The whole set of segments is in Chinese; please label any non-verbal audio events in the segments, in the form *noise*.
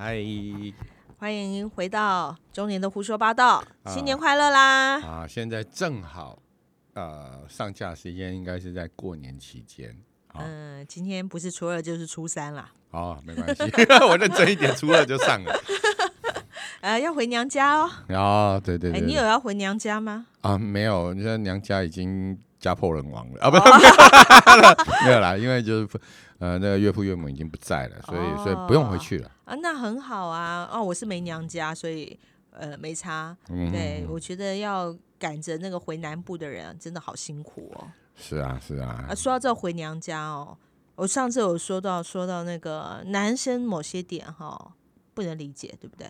嗨，欢迎回到中年的胡说八道，啊新年快乐啦！啊，现在正好，呃，上架时间应该是在过年期间。好、嗯，今天不是初二就是初三啦。哦、没关系，*laughs* 我认真一点，初二就上了。*laughs* 呃，要回娘家哦。哦，对对哎，对你有要回娘家吗？啊，没有，你看娘家已经家破人亡了啊，哦不是、*laughs* 没有啦，因为就是呃，那个岳父岳母已经不在了，所以、所以不用回去了。啊，那很好啊。哦，我是没娘家，所以呃没差。嗯，对，我觉得要赶着那个回南部的人啊，真的好辛苦哦。是啊，是啊啊，，说到这回娘家哦，我上次有说到说到那个男生某些点哈、不能理解，对不对？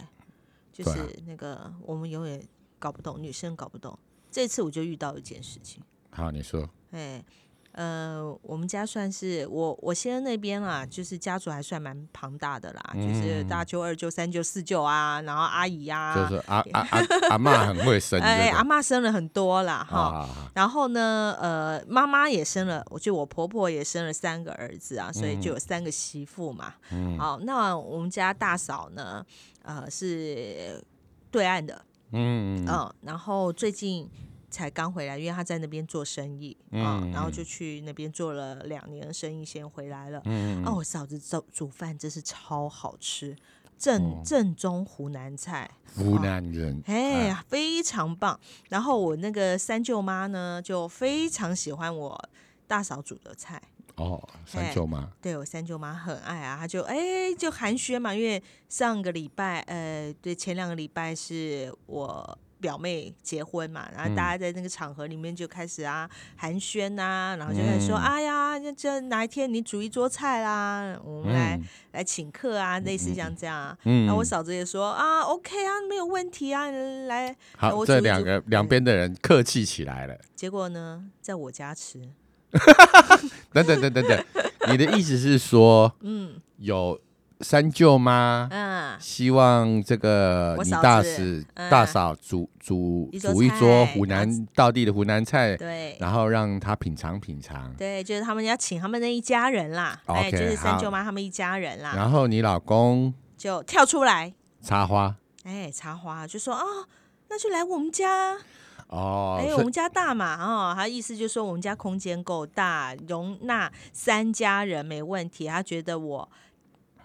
就是那个我们永远搞不懂，女生搞不懂。这次我就遇到一件事情，好，你说，哎，呃，我们家算是我我先生那边啊，就是家族还算蛮庞大的啦，就是大舅、二舅、三舅、四舅啊，然后阿姨呀、嗯就是。阿阿阿阿妈很会生，哎，阿妈生了很多啦，哈。然后呢，呃，妈妈也生了，我就我婆婆也生了三个儿子啊，所以嗯就有三个媳妇嘛。好，那我们家大嫂呢，呃，是对岸的，嗯，嗯，然后最近才刚回来，因为他在那边做生意啊、嗯然后就去那边做了两年的生意，先回来了。嗯哦，我嫂子煮煮饭真是超好吃，正、正宗湖南菜。湖南人，哎呀，非常棒。然后我那个三舅妈呢，就非常喜欢我大嫂煮的菜。哦，三舅妈，对我三舅妈很爱啊，她就哎就寒暄嘛，因为上个礼拜呃，对前两个礼拜是我表妹结婚嘛，然后大家在那个场合里面就开始啊寒暄呐、然后就开始说，嗯哎呀，这这哪一天你煮一桌菜啦，我们来、嗯来请客啊，类似像这样啊。嗯然后我嫂子也说啊，OK 啊，没有问题啊，来。好，这两个两边的人客气起来了。结果呢，在我家吃，*laughs* 等等等等等，你的意思是说，嗯有三舅妈嗯，希望这个你大使嗯。大嫂煮煮煮一桌湖南道地的湖南菜，对。然后让他品尝品尝。对，就是他们要请他们那一家人啦，哎就是三舅妈他们一家人啦，然后你老公就跳出来，插花。哎，插花就说啊，那就来我们家，哦，哎，我们家大嘛，哦，他意思就是说我们家空间够大，容纳三家人没问题。他觉得我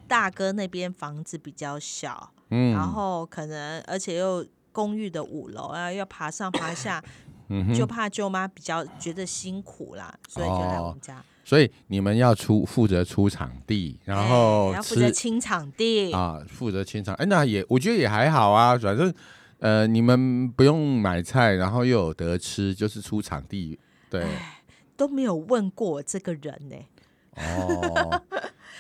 大哥那边房子比较小，嗯然后可能而且又公寓的五楼啊，要爬上爬 *coughs* 下，嗯就怕舅妈比较觉得辛苦啦，所以就来我们家，所以你们要出负责出场地，然哎后要负责清场地，啊，负责清场。哎，那也我觉得也还好啊，反正呃，你们不用买菜，然后又有得吃，就是出场地。对，都没有问过我这个人呢、*laughs* 哦，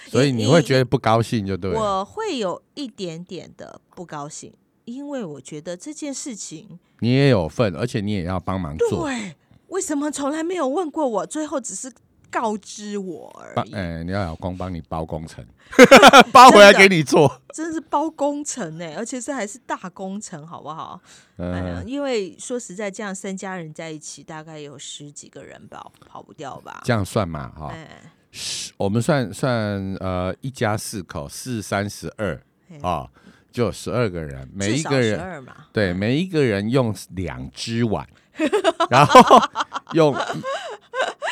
所以你会觉得不高兴就对了。我会有一点点的不高兴，因为我觉得这件事情，你也有份，而且你也要帮忙做。对，为什么从来没有问过我？最后只是告知我而已，帮哎，你要老公帮你包工程，*laughs* 包回来给你做。真的是包工程呢、而且这还是大工程，好不好？哎呀，嗯，因为说实在，这样三家人在一起，大概有十几个人吧，跑不掉吧？这样算嘛哈？哎，十我们算算呃，一家四口，四三十二嘿。啊，就有十二个人，每一个人对，每一个人用两只碗，*laughs* 然后用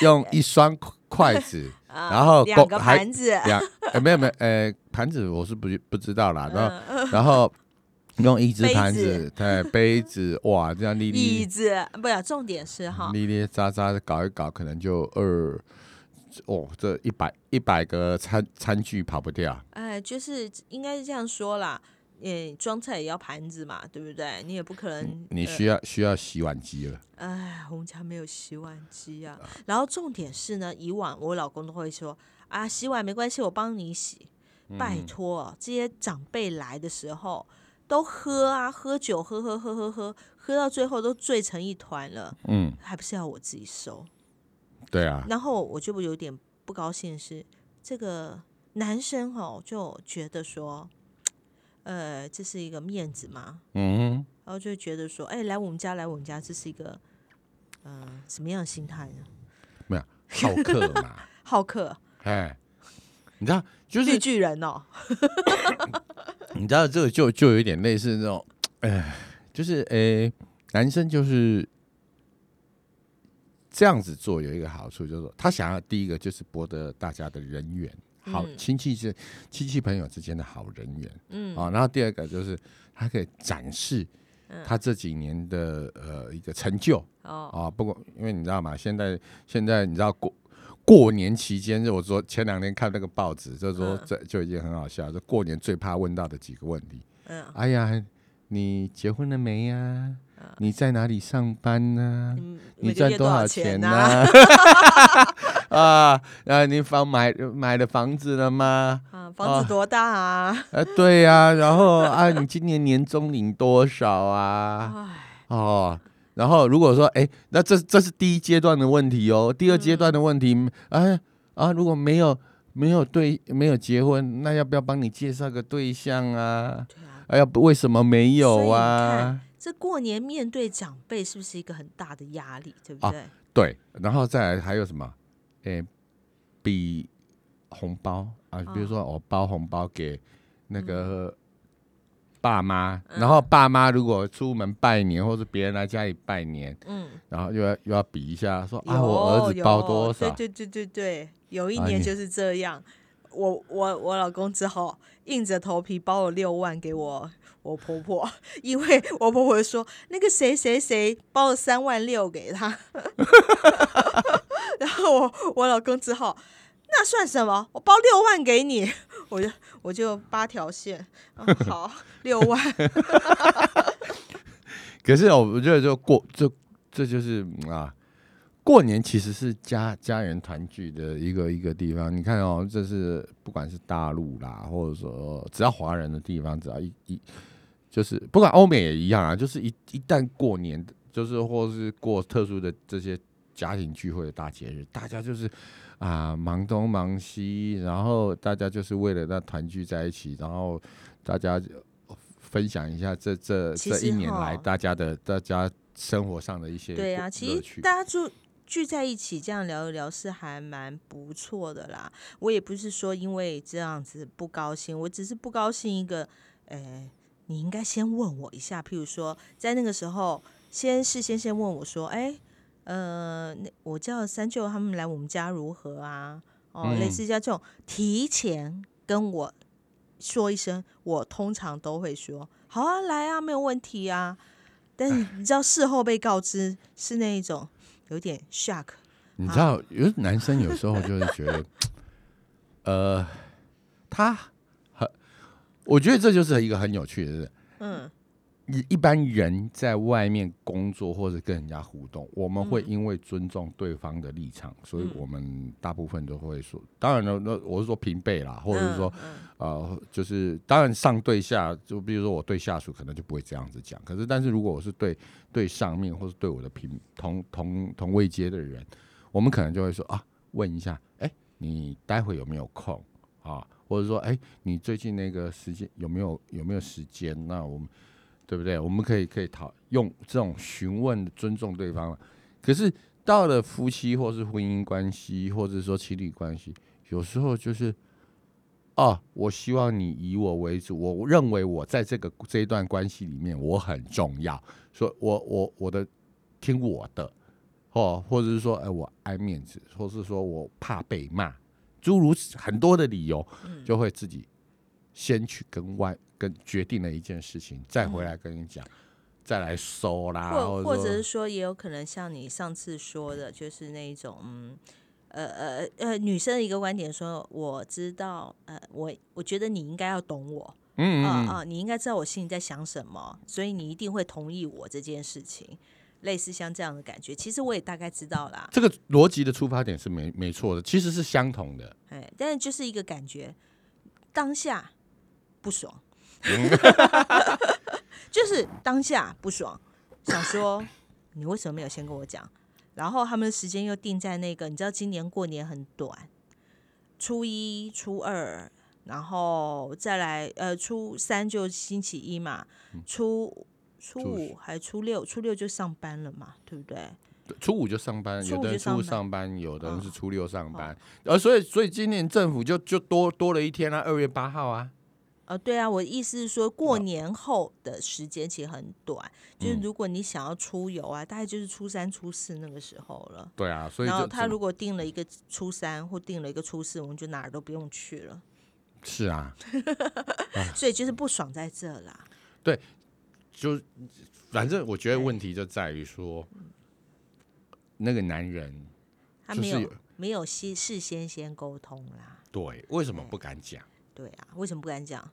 用一双筷子，*laughs* 啊然后两个盘子，两呃没有没有呃盘子我是不不知道啦，然后嗯然后用一只杯盘子子，对杯子哇，这样粒椅子，不是，重点是哈，粒粒渣渣的搞一搞，可能就二哦，这一百一百个餐餐具跑不掉。哎，就是应该是这样说啦。诶，装菜也要盘子嘛，对不对？你也不可能。呃你需要需要洗碗机了，哎，我们家没有洗碗机啊。然后重点是呢，以往我老公都会说啊，洗碗没关系，我帮你洗。嗯拜托，这些长辈来的时候都喝啊，喝酒，喝喝喝喝喝，喝到最后都醉成一团了，嗯，还不是要我自己收？对啊，然后我就有点不高兴是，这个男生哦就觉得说，呃，这是一个面子嘛，嗯然后就觉得说，哎，来我们家，来我们家，这是一个，呃，什么样的心态呢？没有好客嘛，*laughs* 好客，哎，你知道，就绿是巨人哦 *laughs* *laughs* 你知道这个就就有点类似那种，哎，就是哎、男生就是这样子做有一个好处，就是说他想要第一个就是博得大家的人缘，好嗯。亲戚之亲戚朋友之间的好人缘嗯。啊、然后第二个就是他可以展示嗯。他这几年的呃一个成就哦，啊，不过因为你知道吗？现在现在你知道过过年期间，就我说前两天看那个报纸，就是说嗯。这就已经很好笑，就过年最怕问到的几个问题。嗯，哎呀，你结婚了没呀、啊你在哪里上班呢、嗯你赚多少、钱呢？*laughs* 啊，啊，你房买买了房子了吗？啊，房子多大啊？啊，*laughs* 对呀、然后啊，你今年年终领多少啊？哎，哦，然后如果说，哎，那这这是第一阶段的问题哦。第二阶段的问题，哎啊，如果没有没有对没有结婚，那要不要帮你介绍个对象啊？对啊，哎呀，为什么没有啊看？这过年面对长辈是不是一个很大的压力，对不啊对？对，然后再来还有什么？哎，比红包啊，比如哦说我包红包给那个爸妈，嗯然后爸妈如果出门拜年，或是别人来家里拜年，嗯，然后又要又要比一下，说啊，我儿子包多少？对对对对对，有一年就是这样，我我我老公只好硬着头皮包了六万给我我婆婆，*laughs* 因为我婆婆说那个谁谁谁包了三万六给他，*laughs* 然后我我老公只好那算什么？我包六万给你，我就我就八条线，好六万，*laughs* 可是哦我觉得就过这这就是啊，过年其实是家家人团聚的一个一个地方。你看哦，这是不管是大陆啦，或者说只要华人的地方，只要一一就是不管欧美也一样啊，就是一一旦过年，就是或是过特殊的这些家庭聚会的大节日，大家就是啊忙东忙西，然后大家就是为了那团聚在一起，然后大家分享一下这这这一年来大家的大家生活上的一些对啊，乐其实趣。大家住聚在一起这样聊一聊是还蛮不错的啦。我也不是说因为这样子不高兴，我只是不高兴一个，呃，你应该先问我一下，譬如说在那个时候，先事先先问我说，哎，呃，那我叫三舅他们来我们家如何啊？哦，类嗯似像这种提前跟我说一声，我通常都会说好啊，来啊，没有问题啊。但是你知道事后被告知是那一种有点 shock，你知道，有男生有时候就是觉得，呃，他很，我觉得这就是一个很有趣的事。嗯一一般人在外面工作或者跟人家互动，我们会嗯因为尊重对方的立场，所以嗯我们大部分都会说，当然了，那我是说平辈啦，或者是说，嗯呃，就是当然上对下，就比如说我对下属可能就不会这样子讲，可是但是如果我是对对上面或是对我的平同同同位阶的人，我们可能就会说啊，问一下，哎、你待会有没有空啊？或者说，哎、你最近那个时间有没有有没有时间？那我们对不对？我们可以可以讨用这种询问尊重对方了。可是到了夫妻或是婚姻关系，或者说情侣关系，有时候就是。哦，我希望你以我为主。我认为我在这个这一段关系里面我很重要，所以我我我的听我的，哦，或者是说，哎，我爱面子，或是说我怕被骂，诸如此很多的理由，嗯就会自己先去跟外跟决定了一件事情，再回来跟你讲，再来收啦，或或者是说说也有可能像你上次说的，就是那一种嗯。呃呃呃，女生的一个观点说，我知道，呃，我我觉得你应该要懂我，嗯啊啊，你应该知道我心里在想什么，所以你一定会同意我这件事情，类似像这样的感觉。其实我也大概知道啦，这个逻辑的出发点是没没错的，其实是相同的。哎，但是就是一个感觉，当下不爽，*laughs* 就是当下不爽，想说你为什么没有先跟我讲？然后他们的时间又定在那个，你知道今年过年很短，初一、初二，然后再来呃初三就星期一嘛，初初初五还初六，初六就上班了嘛，对不对？初五就上班，有的人初五上班，有的人是哦。初六上班，而所以所以今年政府就就多多了一天啊，二月八号啊，哦，对啊，我意思是说，过年后的时间其实很短，就是如果你想要出游啊，大概就是初三、初四那个时候了。对啊，所以然后他如果定了一个初三或定了一个初四，我们就哪儿都不用去了。是啊，*laughs* 所以就是不爽在这啦。对就反正我觉得问题就在于说，那个男人他没有没有事事先先沟通啦。对为什么不敢讲？对啊，为什么不敢讲？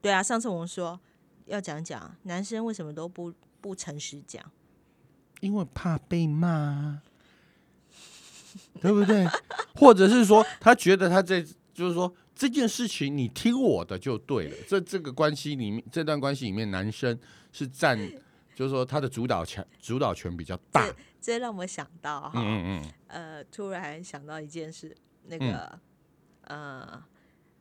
对啊，上次我们说要讲讲，男生为什么都不不诚实讲？因为怕被骂啊，*laughs* 对不对？或者是说，他觉得他在就是说这件事情你听我的就对了。这这个关系里面，这段关系里面，男生是占，就是说他的主导权主导权比较大。这让我想到哈，嗯嗯嗯，呃，突然想到一件事，那个、呃，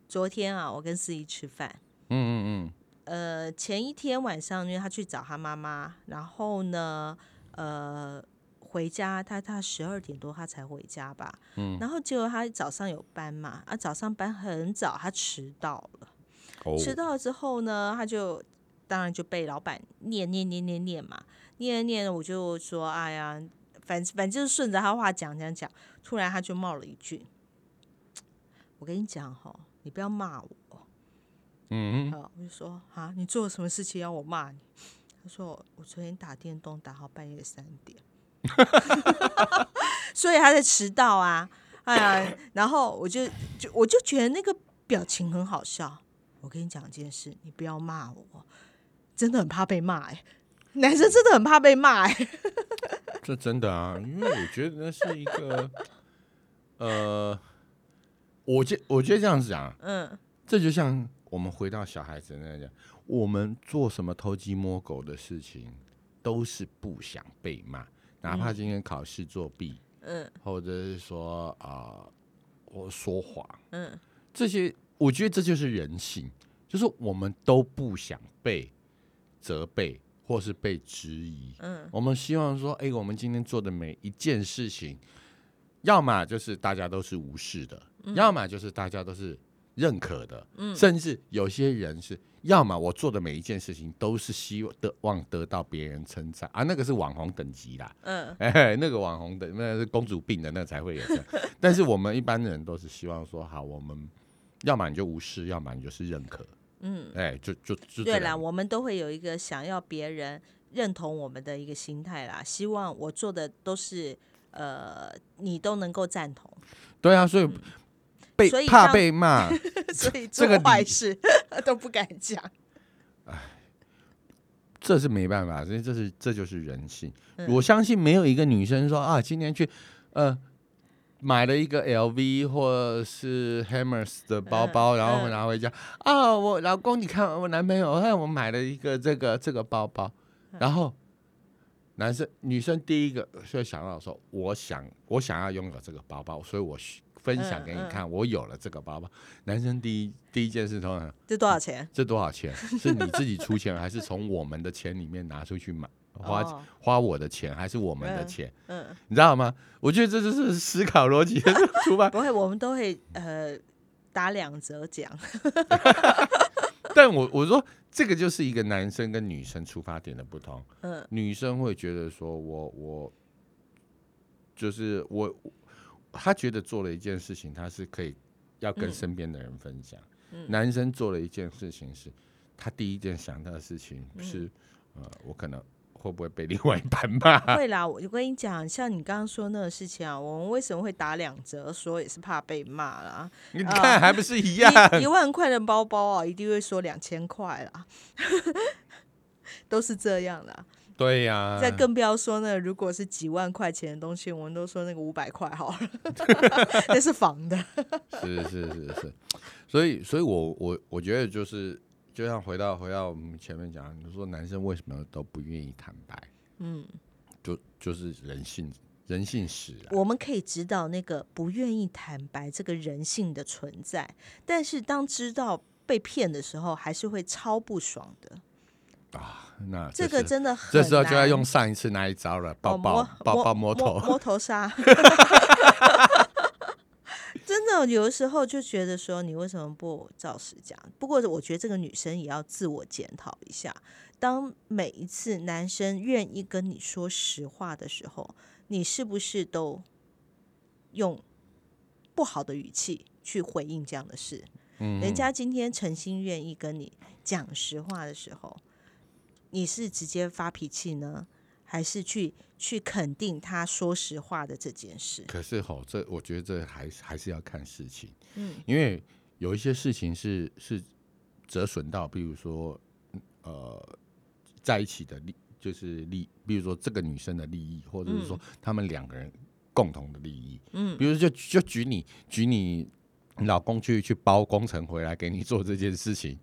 昨天啊，我跟司仪吃饭，嗯嗯嗯。呃，前一天晚上，因为他去找他妈妈，然后呢，呃，回家，他他十二点多他才回家吧，嗯。然后结果他早上有班嘛，啊，早上班很早，他迟到了，哦，迟到了之后呢，他就当然就被老板念念念念念嘛，念念，我就说，哎呀，反反正就是顺着他话讲讲讲，突然他就冒了一句，*tsk* 我跟你讲哈，你不要骂我。嗯嗯啊，我就说啊，你做了什么事情要我骂你？他说我我昨天打电动打到半夜三点，*laughs* 所以他在迟到啊。哎呀，然后我就就我就觉得那个表情很好笑。我跟你讲一件事，你不要骂我，真的很怕被骂哎、男生真的很怕被骂哎、*laughs* 这真的啊，因为我觉得那是一个，呃，我觉我觉得这样子讲啊，嗯，这就像我们回到小孩子那样，我们做什么偷鸡摸狗的事情，都是不想被骂，哪怕今天考试作弊，嗯。或者是说啊、我说谎，嗯。这些，我觉得这就是人性，就是我们都不想被责备或是被质疑，嗯。我们希望说，哎、我们今天做的每一件事情，要么就是大家都是无视的，要么就是大家都是认可的，嗯。甚至有些人是，要么我做的每一件事情都是希望得望得到别人称赞啊，那个是网红等级啦，嗯。*laughs* 哎、那个网红的那是公主病的那才会有这样，*laughs* 但是我们一般人都是希望说，好，我们要么你就无视，要么你就是认可，嗯，哎、就就就对啦，我们都会有一个想要别人认同我们的一个心态啦，希望我做的都是呃你都能够赞同。对啊，所以被怕被 *laughs* 骂。所以这个坏事都不敢讲。这是没办法，所以这是这就是人性。嗯我相信没有一个女生说啊，今天去呃买了一个 LV 或是 Hammers 的包包，嗯然后嗯拿回家啊，我老公你看我男朋友，看我买了一个这个这个包包，嗯然后男生女生第一个就想到说，我想我想要拥有这个包包，所以我需分享给你嗯嗯看，我有了这个包包。男生第一第一件事通常这多少钱？这多少钱？*laughs* 是你自己出钱，还是从我们的钱里面拿出去买？花、哦花我的钱，还是我们的嗯钱？嗯，你知道吗？我觉得这就是思考逻辑的 *laughs* 出发。*laughs* 不会，我们都会呃打两折讲。但我我说这个就是一个男生跟女生出发点的不同。嗯女生会觉得说我我就是我，他觉得做了一件事情，他是可以要跟嗯身边的人分享。嗯男生做了一件事情是，他第一件想到的事情嗯是，呃，我可能会不会被另外一半骂？*laughs* 会啦，我就跟你讲，像你刚刚说那个事情啊，我们为什么会打两折？说也是怕被骂啦。你看还不是一样？一一万块的包包啊，一定会说两千块啦，*laughs* 都是这样啦。对呀、再更不要说那如果是几万块钱的东西，我们都说那个五百块好了，*laughs* 那是仿的。是是是是，所以所以我我我觉得就是，就像回到回到我们前面讲，你说男生为什么都不愿意坦白？嗯，就就是人性人性使然。我们可以知道那个不愿意坦白这个人性的存在，但是当知道被骗的时候，还是会超不爽的。*laughs* 那这个真的很这时候就要用上一次那一招了，抱抱抱抱摸摸头。*laughs* 摸头杀，*laughs* 真的有的时候就觉得说，你为什么不照实讲？不过我觉得这个女生也要自我检讨一下。当每一次男生愿意跟你说实话的时候，你是不是都用不好的语气去回应这样的事？嗯人家今天诚心愿意跟你讲实话的时候，你是直接发脾气呢，还是去去肯定他说实话的这件事？可是吼，这我觉得这还是还是要看事情，嗯，因为有一些事情是是折损到，比如说呃在一起的利，就是利，比如说这个女生的利益，或者是说他们两个人共同的利益，嗯，比如就就举你举你老公去去包工程回来给你做这件事情，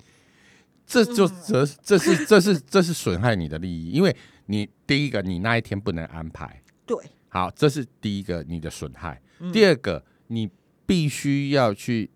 这就折这是这是这是损害你的利益，因为你第一个你那一天不能安排。对，好，这是第一个你的损害。嗯第二个，你必须要去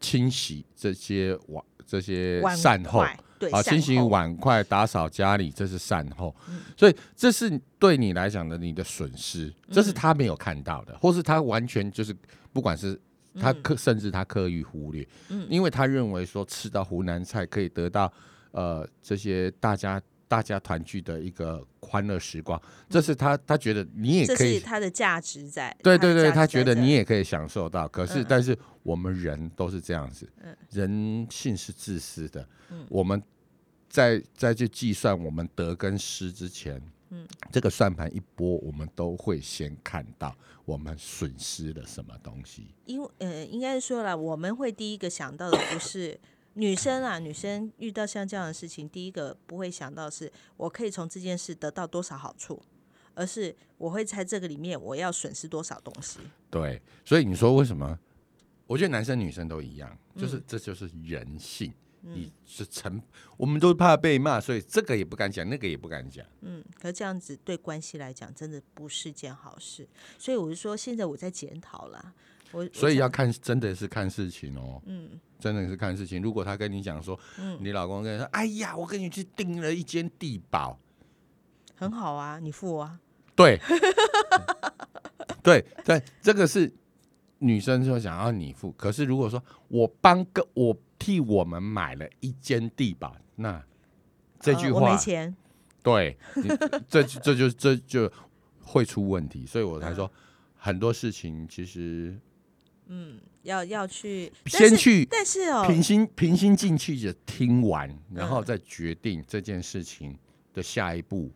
清洗这些碗、这些善后筷对啊，清洗碗筷、打扫家里，这是善后。嗯所以这是对你来讲的你的损失，这嗯是他没有看到的，或是他完全就是不管是。他刻甚至他刻意忽略，嗯。因为他认为说吃到湖南菜可以得到呃这些大家大家团聚的一个欢乐时光，这是他他觉得你也可以是他的价值在。对对对，他觉得你也可以享受到，可是嗯。但是我们人都是这样子嗯，人性是自私的嗯，我们在在去计算我们得跟失之前，嗯这个算盘一拨，我们都会先看到我们损失了什么东西。因为呃，应该是说了，我们会第一个想到的不是 *coughs* 女生啊，女生遇到像这样的事情，第一个不会想到是我可以从这件事得到多少好处，而是我会在这个里面我要损失多少东西。对，所以你说为什么？我觉得男生女生都一样，嗯就是、这就是人性。你是成，我们都怕被骂，所以这个也不敢讲，那个也不敢讲。嗯，可这样子对关系来讲，真的不是件好事。所以我是说，现在我在检讨啦。我所以要看，真的是看事情哦。嗯真的是看事情。如果他跟你讲说，嗯，你老公跟你说，哎呀，我跟你去订了一间地堡，很好啊，你付啊。对，*laughs* 对对，这个是女生就想要你付。可是如果说我帮个我替我们买了一间地吧，那这句话，没钱。对，这 *laughs* 这就这就会出问题。所以我才嗯说，很多事情其实嗯要要去先去但是哦，平心平心静气的听完，然后嗯再决定这件事情的下一步。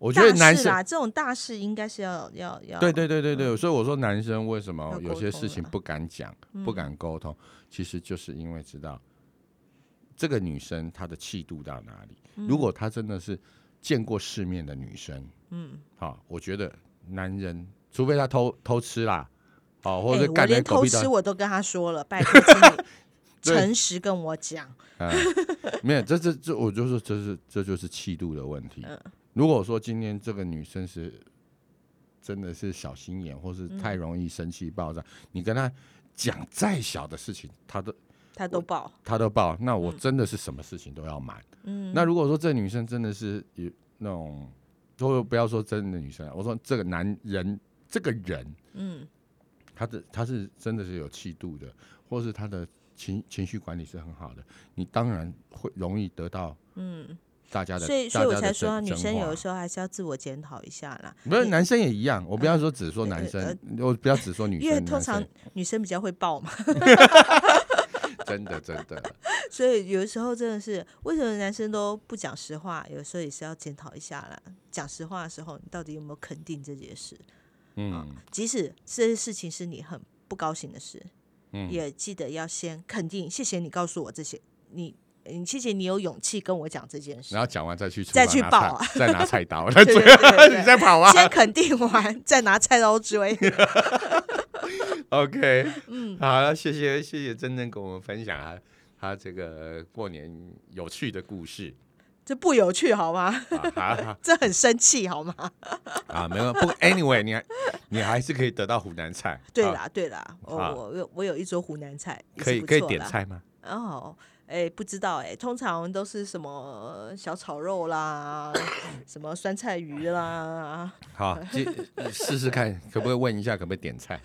我觉得男生大事啦，这种大事应该是要要要对对对对对，所以我说男生为什么有些事情不敢讲、不敢沟通，其实就是因为知道这个女生她的气度到哪里。如果她真的是见过世面的女生，嗯，好，我觉得男人除非他偷偷吃啦，哦，或哎者是干我连偷吃我都跟他说了，拜 *laughs* 托，*laughs* 诚实跟我讲。嗯，没有，这这这，我就说这是这就是气度的问题。嗯如果说今天这个女生是真的是小心眼，或是嗯。太容易生气爆炸，你跟她讲再小的事情，她都她都爆，她都爆，那我真的是什么事情都要瞒。嗯，那如果说这女生真的是有那种，都不要说真的女生啊，我说这个男人这个人，嗯。他的他是真的是有气度的，或是他的情情绪管理是很好的，你当然会容易得到嗯，大家的，所以所以我才说啊，女生有的时候还是要自我检讨一下啦。不是男生也一样，我不要说只说呃男生呃，我不要只说女生 *laughs* 因为，通常女生比较会爆嘛，真 *laughs* 的真的，*laughs* 所以有的时候真的是为什么男生都不讲实话？有时候也是要检讨一下啦。讲实话的时候，你到底有没有肯定这件事？嗯即使这些事情是你很不高兴的事，嗯，也记得要先肯定，谢谢你告诉我这些，你你谢谢你有勇气跟我讲这件事然。后讲完再去厨再去报啊再拿菜刀，*laughs* 对对对对对你再跑啊先肯定完，再拿菜刀追。*laughs* *laughs* OK，嗯，好了，谢谢谢谢真真跟我们分享他他这个过年有趣的故事这不有趣好吗？这很生气好吗？啊，没有不，anyway，你还你还是可以得到湖南菜，啊，对啦，对啦，我我有我有一桌湖南菜，可以可以。点菜吗？哦，哎，不知道哎，通常都是什么小炒肉啦，什么酸菜鱼啦，好，这试试看，可不可以问一下，可不可以点菜？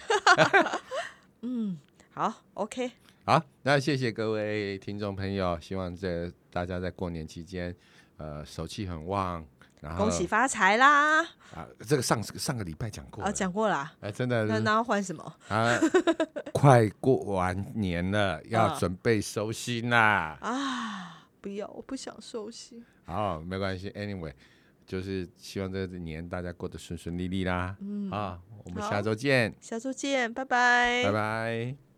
*laughs* 嗯好，OK，好，那谢谢各位听众朋友，希望这大家在过年期间，呃，手气很旺，然后恭喜发财啦！啊，这个上上个礼拜讲过啊，了，讲过啦。哎，真的那那要换什么啊，*laughs* 快过完年了，要啊准备收心啦。啊？不要，我不想收心。好，没关系，anyway，就是希望这个年大家过得顺顺利利啦。嗯，啊，我们下周见，下周见，拜拜。拜拜。